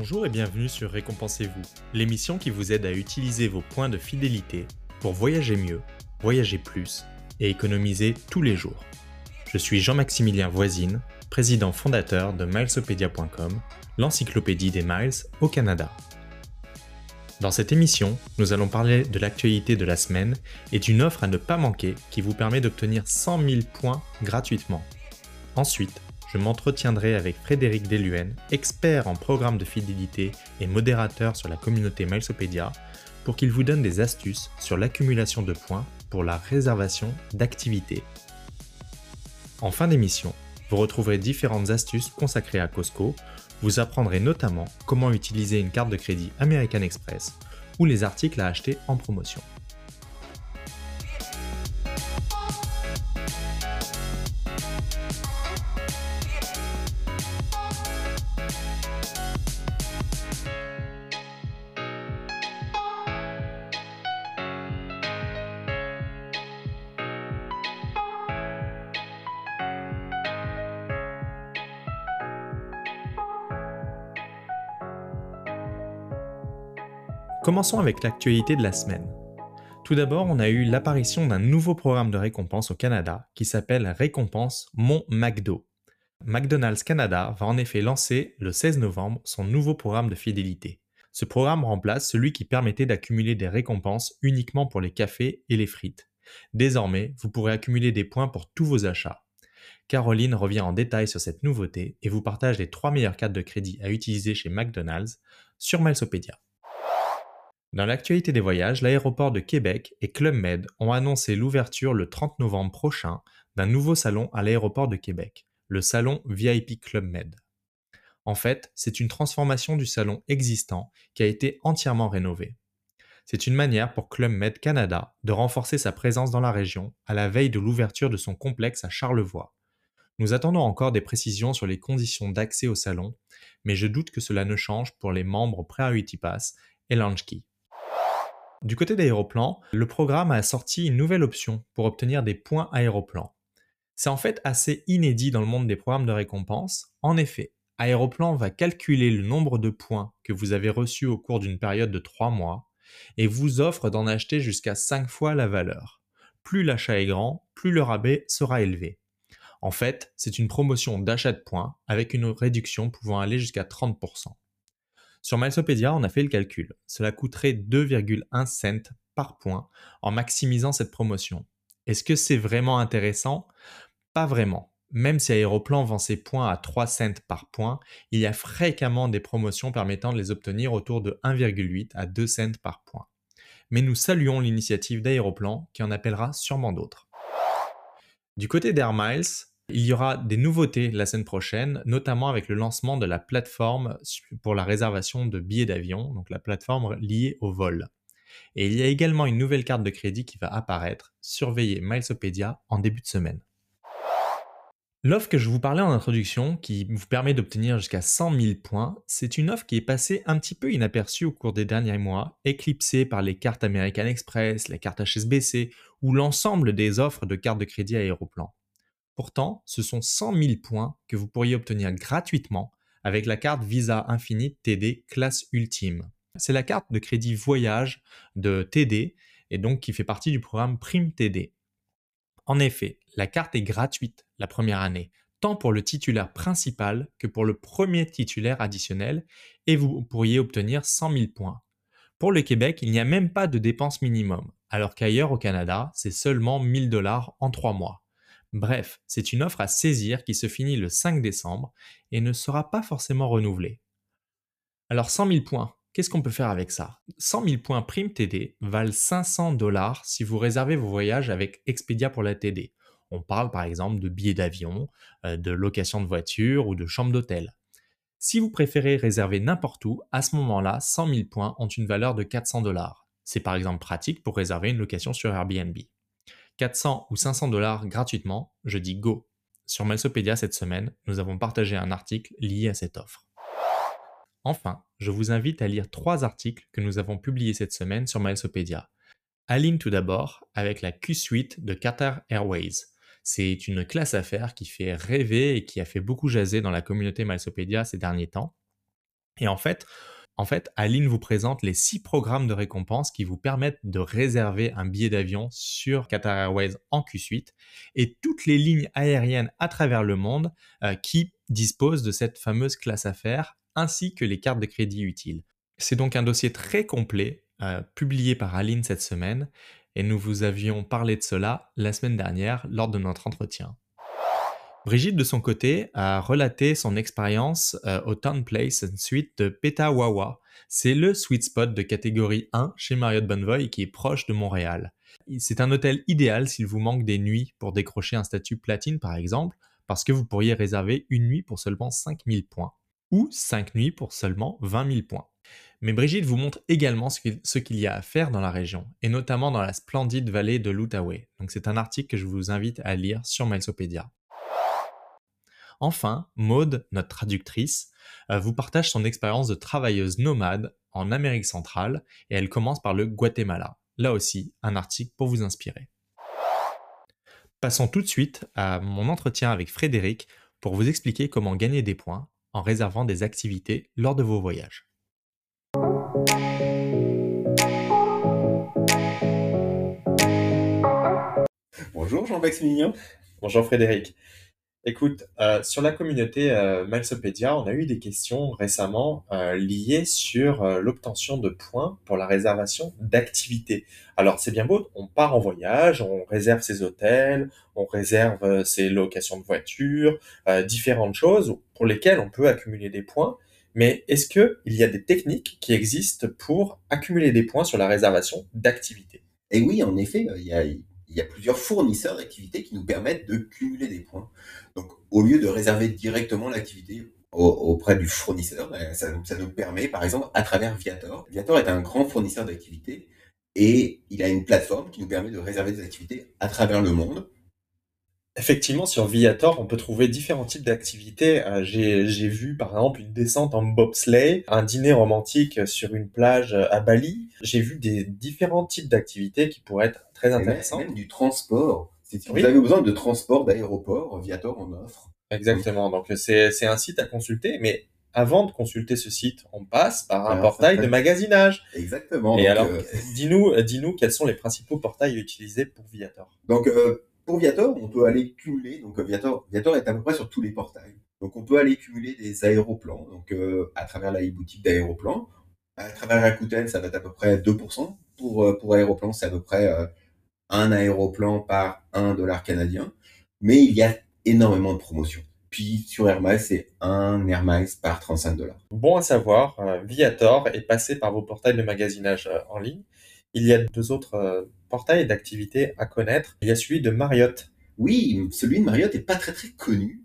Bonjour et bienvenue sur Récompensez-vous, l'émission qui vous aide à utiliser vos points de fidélité pour voyager mieux, voyager plus et économiser tous les jours. Je suis Jean-Maximilien Voisine, président fondateur de milesopedia.com, l'encyclopédie des miles au Canada. Dans cette émission, nous allons parler de l'actualité de la semaine et d'une offre à ne pas manquer qui vous permet d'obtenir 100 000 points gratuitement. Ensuite, je m'entretiendrai avec Frédéric Deluen, expert en programme de fidélité et modérateur sur la communauté Milesopedia, pour qu'il vous donne des astuces sur l'accumulation de points pour la réservation d'activités. En fin d'émission, vous retrouverez différentes astuces consacrées à Costco. Vous apprendrez notamment comment utiliser une carte de crédit American Express ou les articles à acheter en promotion. Commençons avec l'actualité de la semaine. Tout d'abord, on a eu l'apparition d'un nouveau programme de récompense au Canada qui s'appelle Récompense Mon McDo. McDonald's Canada va en effet lancer le 16 novembre son nouveau programme de fidélité. Ce programme remplace celui qui permettait d'accumuler des récompenses uniquement pour les cafés et les frites. Désormais, vous pourrez accumuler des points pour tous vos achats. Caroline revient en détail sur cette nouveauté et vous partage les trois meilleures cartes de crédit à utiliser chez McDonald's sur Milesopedia. Dans l'actualité des voyages, l'aéroport de Québec et Club Med ont annoncé l'ouverture le 30 novembre prochain d'un nouveau salon à l'aéroport de Québec, le salon VIP Club Med. En fait, c'est une transformation du salon existant qui a été entièrement rénové. C'est une manière pour Club Med Canada de renforcer sa présence dans la région à la veille de l'ouverture de son complexe à Charlevoix. Nous attendons encore des précisions sur les conditions d'accès au salon, mais je doute que cela ne change pour les membres Priority Pass et Launchkey. Du côté d'Aéroplan, le programme a sorti une nouvelle option pour obtenir des points Aéroplan. C'est en fait assez inédit dans le monde des programmes de récompense. En effet, Aéroplan va calculer le nombre de points que vous avez reçus au cours d'une période de 3 mois et vous offre d'en acheter jusqu'à 5 fois la valeur. Plus l'achat est grand, plus le rabais sera élevé. En fait, c'est une promotion d'achat de points avec une réduction pouvant aller jusqu'à 30%. Sur Milesopedia, on a fait le calcul. Cela coûterait 2,1 cents par point en maximisant cette promotion. Est-ce que c'est vraiment intéressant? Pas vraiment. Même si Aéroplan vend ses points à 3 cents par point, il y a fréquemment des promotions permettant de les obtenir autour de 1,8 à 2 cents par point. Mais nous saluons l'initiative d'Aéroplan qui en appellera sûrement d'autres. Du côté d'Air Miles, il y aura des nouveautés la semaine prochaine, notamment avec le lancement de la plateforme pour la réservation de billets d'avion, donc la plateforme liée au vol. Et il y a également une nouvelle carte de crédit qui va apparaître. Surveillez Milesopedia en début de semaine. L'offre que je vous parlais en introduction, qui vous permet d'obtenir jusqu'à 100 000 points, c'est une offre qui est passée un petit peu inaperçue au cours des derniers mois, éclipsée par les cartes American Express, les cartes HSBC ou l'ensemble des offres de cartes de crédit aéroplan. Pourtant, ce sont 100 000 points que vous pourriez obtenir gratuitement avec la carte Visa Infinite TD classe ultime. C'est la carte de crédit voyage de TD et donc qui fait partie du programme Prime TD. En effet, la carte est gratuite la première année, tant pour le titulaire principal que pour le premier titulaire additionnel, et vous pourriez obtenir 100 000 points. Pour le Québec, il n'y a même pas de dépense minimum, alors qu'ailleurs au Canada, c'est seulement 1000 dollars en 3 mois. Bref, c'est une offre à saisir qui se finit le 5 décembre et ne sera pas forcément renouvelée. Alors 100 000 points, qu'est-ce qu'on peut faire avec ça? 100 000 points prime TD valent 500 dollars si vous réservez vos voyages avec Expedia pour la TD. On parle par exemple de billets d'avion, euh, de location de voiture ou de chambre d'hôtel. Si vous préférez réserver n'importe où, à ce moment-là, 100 000 points ont une valeur de 400 dollars. C'est par exemple pratique pour réserver une location sur Airbnb. 400 ou 500 dollars gratuitement, je dis go. Sur Milesopedia cette semaine, nous avons partagé un article lié à cette offre. Enfin, je vous invite à lire trois articles que nous avons publiés cette semaine sur Milesopedia. Aline tout d'abord avec la Q-Suite de Qatar Airways. C'est une classe affaires qui fait rêver et qui a fait beaucoup jaser dans la communauté Milesopedia ces derniers temps. Et en fait, en fait, Aline vous présente les six programmes de récompense qui vous permettent de réserver un billet d'avion sur Qatar Airways en Q Suite et toutes les lignes aériennes à travers le monde euh, qui disposent de cette fameuse classe affaires ainsi que les cartes de crédit utiles. C'est donc un dossier très complet euh, publié par Aline cette semaine et nous vous avions parlé de cela la semaine dernière lors de notre entretien. Brigitte, de son côté, a relaté son expérience euh, au Town Place Suite de Petawawa. C'est le sweet spot de catégorie 1 chez Marriott Bonvoy qui est proche de Montréal. C'est un hôtel idéal s'il vous manque des nuits pour décrocher un statut platine par exemple, parce que vous pourriez réserver une nuit pour seulement 5000 points, ou 5 nuits pour seulement 20 000 points. Mais Brigitte vous montre également ce qu'il y a à faire dans la région, et notamment dans la splendide vallée de l'Outaouais. Donc c'est un article que je vous invite à lire sur Milesopedia. Enfin, Maude, notre traductrice, euh, vous partage son expérience de travailleuse nomade en Amérique centrale et elle commence par le Guatemala. Là aussi, un article pour vous inspirer. Passons tout de suite à mon entretien avec Frédéric pour vous expliquer comment gagner des points en réservant des activités lors de vos voyages. Bonjour Jean-Maximilien. Bonjour Frédéric. Écoute, euh, sur la communauté euh, on a eu des questions récemment euh, liées sur euh, l'obtention de points pour la réservation d'activités. Alors c'est bien beau, on part en voyage, on réserve ses hôtels, on réserve ses locations de voitures, différentes choses pour lesquelles on peut accumuler des points. Mais est-ce qu'il y a des techniques qui existent pour accumuler des points sur la réservation d'activités? Et oui, en effet, il y a il y a plusieurs fournisseurs d'activités qui nous permettent de cumuler des points. Donc, au lieu de réserver directement l'activité auprès du fournisseur, ben, ça, ça, nous permet, par exemple, à travers Viator. Viator est un grand fournisseur d'activités et il a une plateforme qui nous permet de réserver des activités à travers le monde. Effectivement, sur Viator, on peut trouver différents types d'activités. Euh, j'ai vu par exemple une descente en bobsleigh, un dîner romantique sur une plage à Bali. J'ai vu des différents types d'activités qui pourraient être très intéressants. Même, du transport. Si vous avez besoin de transport d'aéroport, Viator en offre. Exactement. Donc c'est un site à consulter, mais avant de consulter ce site, on passe par un portail de magasinage. Exactement. Et alors, euh, dis-nous, dis-nous quels sont les principaux portails utilisés pour Viator. Donc, euh, pour Viator, on peut aller cumuler, donc Viator, Viator est à peu près sur tous les portails. Donc on peut aller cumuler des aéroplans, donc euh, à travers la e-boutique d'aéroplans. À travers Rakuten, ça va être à peu près 2%. Pour, euh, pour aéroplan, c'est à peu près euh, un aéroplan par un dollar canadien. Mais il y a énormément de promotions. Puis sur Air Miles, c'est un Air Miles par 35 dollars. Bon à savoir, Viator est passé par vos portails de magasinage en ligne. Il y a deux autres portail d'activité à connaître, il y a celui de Marriott. Oui, celui de Marriott n'est pas très très connu.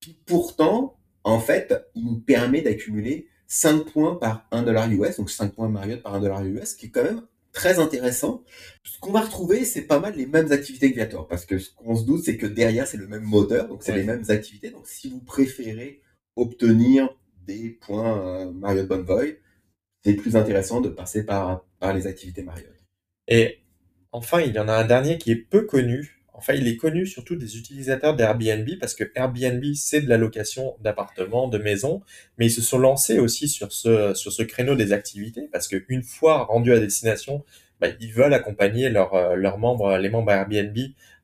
Puis pourtant, en fait, il nous permet d'accumuler 5 points par 1 dollar US, donc 5 points Marriott par 1 dollar US, qui est quand même très intéressant. Ce qu'on va retrouver, c'est pas mal les mêmes activités que Viator, parce que ce qu'on se doute, c'est que derrière, c'est le même moteur, donc c'est les mêmes activités. Donc si vous préférez obtenir des points euh, Marriott Bonvoy, c'est plus intéressant de passer par, par les activités Marriott. Et Enfin, il y en a un dernier qui est peu connu. Enfin, il est connu surtout des utilisateurs d'Airbnb parce que Airbnb, c'est de la location d'appartements, de maisons, mais ils se sont lancés aussi sur ce, sur ce créneau des activités parce qu'une fois rendus à destination, bah, ils veulent accompagner leurs euh, leurs membres, les membres Airbnb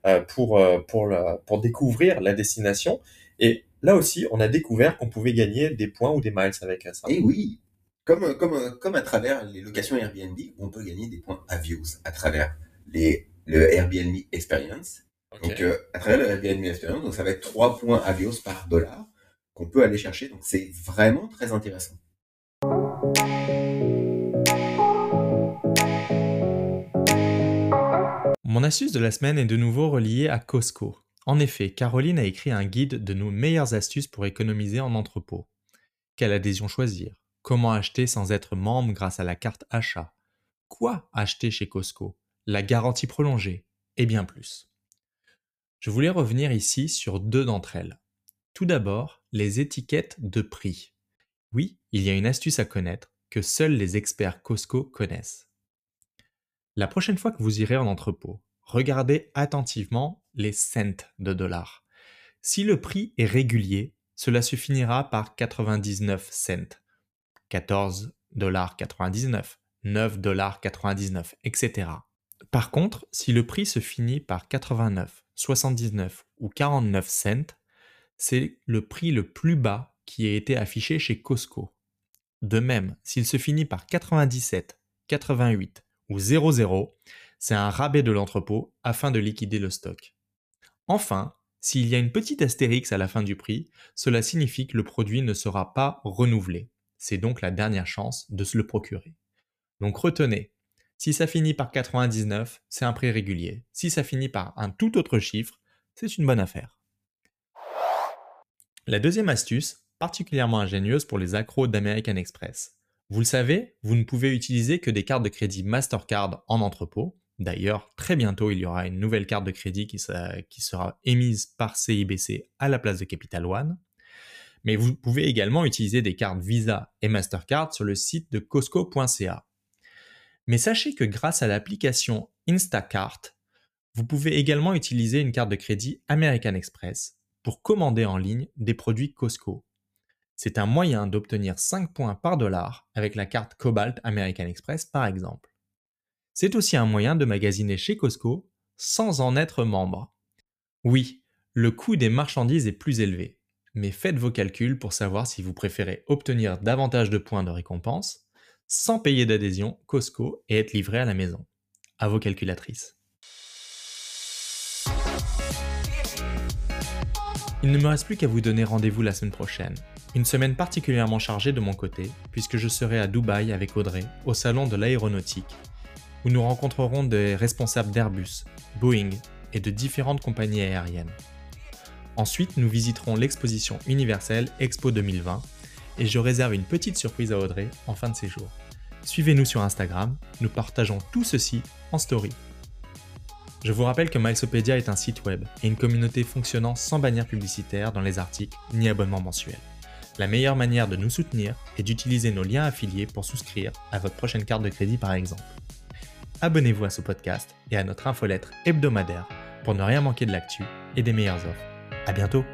euh, pour, euh, pour, pour découvrir la destination. Et là aussi, on a découvert qu'on pouvait gagner des points ou des miles avec ça. Et oui, comme, comme, comme à travers les locations Airbnb, on peut gagner des points Avios à travers les, le Airbnb Experience. Donc, euh, à travers le Airbnb Experience, donc ça va être 3 points Avios par dollar qu'on peut aller chercher. Donc, c'est vraiment très intéressant. Mon astuce de la semaine est de nouveau reliée à Costco. En effet, Caroline a écrit un guide de nos meilleures astuces pour économiser en entrepôt. Quelle adhésion choisir? Comment acheter sans être membre grâce à la carte achat Quoi acheter chez Costco? La garantie prolongée et bien plus. Je voulais revenir ici sur deux d'entre elles. Tout d'abord, les étiquettes de prix. Oui, il y a une astuce à connaître que seuls les experts Costco connaissent. La prochaine fois que vous irez en entrepôt, regardez attentivement les cents de dollars. Si le prix est régulier, cela se finira par 99 cents. 14,99$, 9,99$, etc. Par contre, si le prix se finit par 89, 79 ou 49 cents, c'est le prix le plus bas qui a été affiché chez Costco. De même, s'il se finit par 97, 88 ou 00, c'est un rabais de l'entrepôt afin de liquider le stock. Enfin, s'il y a une petite astérix à la fin du prix, cela signifie que le produit ne sera pas renouvelé. C'est donc la dernière chance de se le procurer. Donc retenez, si ça finit par 99, c'est un prix régulier. Si ça finit par un tout autre chiffre, c'est une bonne affaire. La deuxième astuce, particulièrement ingénieuse pour les accros d'American Express. Vous le savez, vous ne pouvez utiliser que des cartes de crédit Mastercard en entrepôt. D'ailleurs, très bientôt, il y aura une nouvelle carte de crédit qui sera, émise par CIBC à la place de Capital One. Mais vous pouvez également utiliser des cartes Visa et Mastercard sur le site de costco.ca. Mais sachez que grâce à l'application Instacart, vous pouvez également utiliser une carte de crédit American Express pour commander en ligne des produits Costco. C'est un moyen d'obtenir 5 points par dollar avec la carte Cobalt American Express par exemple. C'est aussi un moyen de magasiner chez Costco sans en être membre. Oui, le coût des marchandises est plus élevé, mais faites vos calculs pour savoir si vous préférez obtenir davantage de points de récompense sans payer d'adhésion Costco et être livré à la maison. À vos calculatrices. Il ne me reste plus qu'à vous donner rendez-vous la semaine prochaine. Une semaine particulièrement chargée de mon côté, puisque je serai à Dubaï avec Audrey, au salon de l'aéronautique, où nous rencontrerons des responsables d'Airbus, Boeing et de différentes compagnies aériennes. Ensuite, nous visiterons l'exposition universelle Expo 2020 et je réserve une petite surprise à Audrey en fin de séjour. Suivez-nous sur Instagram, nous partageons tout ceci en story. Je vous rappelle que Milesopedia est un site web et une communauté fonctionnant sans bannière publicitaire dans les articles ni abonnement mensuel. La meilleure manière de nous soutenir est d'utiliser nos liens affiliés pour souscrire à votre prochaine carte de crédit par exemple. Abonnez-vous à ce podcast et à notre infolettre hebdomadaire pour ne rien manquer de l'actu et des meilleures offres. À bientôt!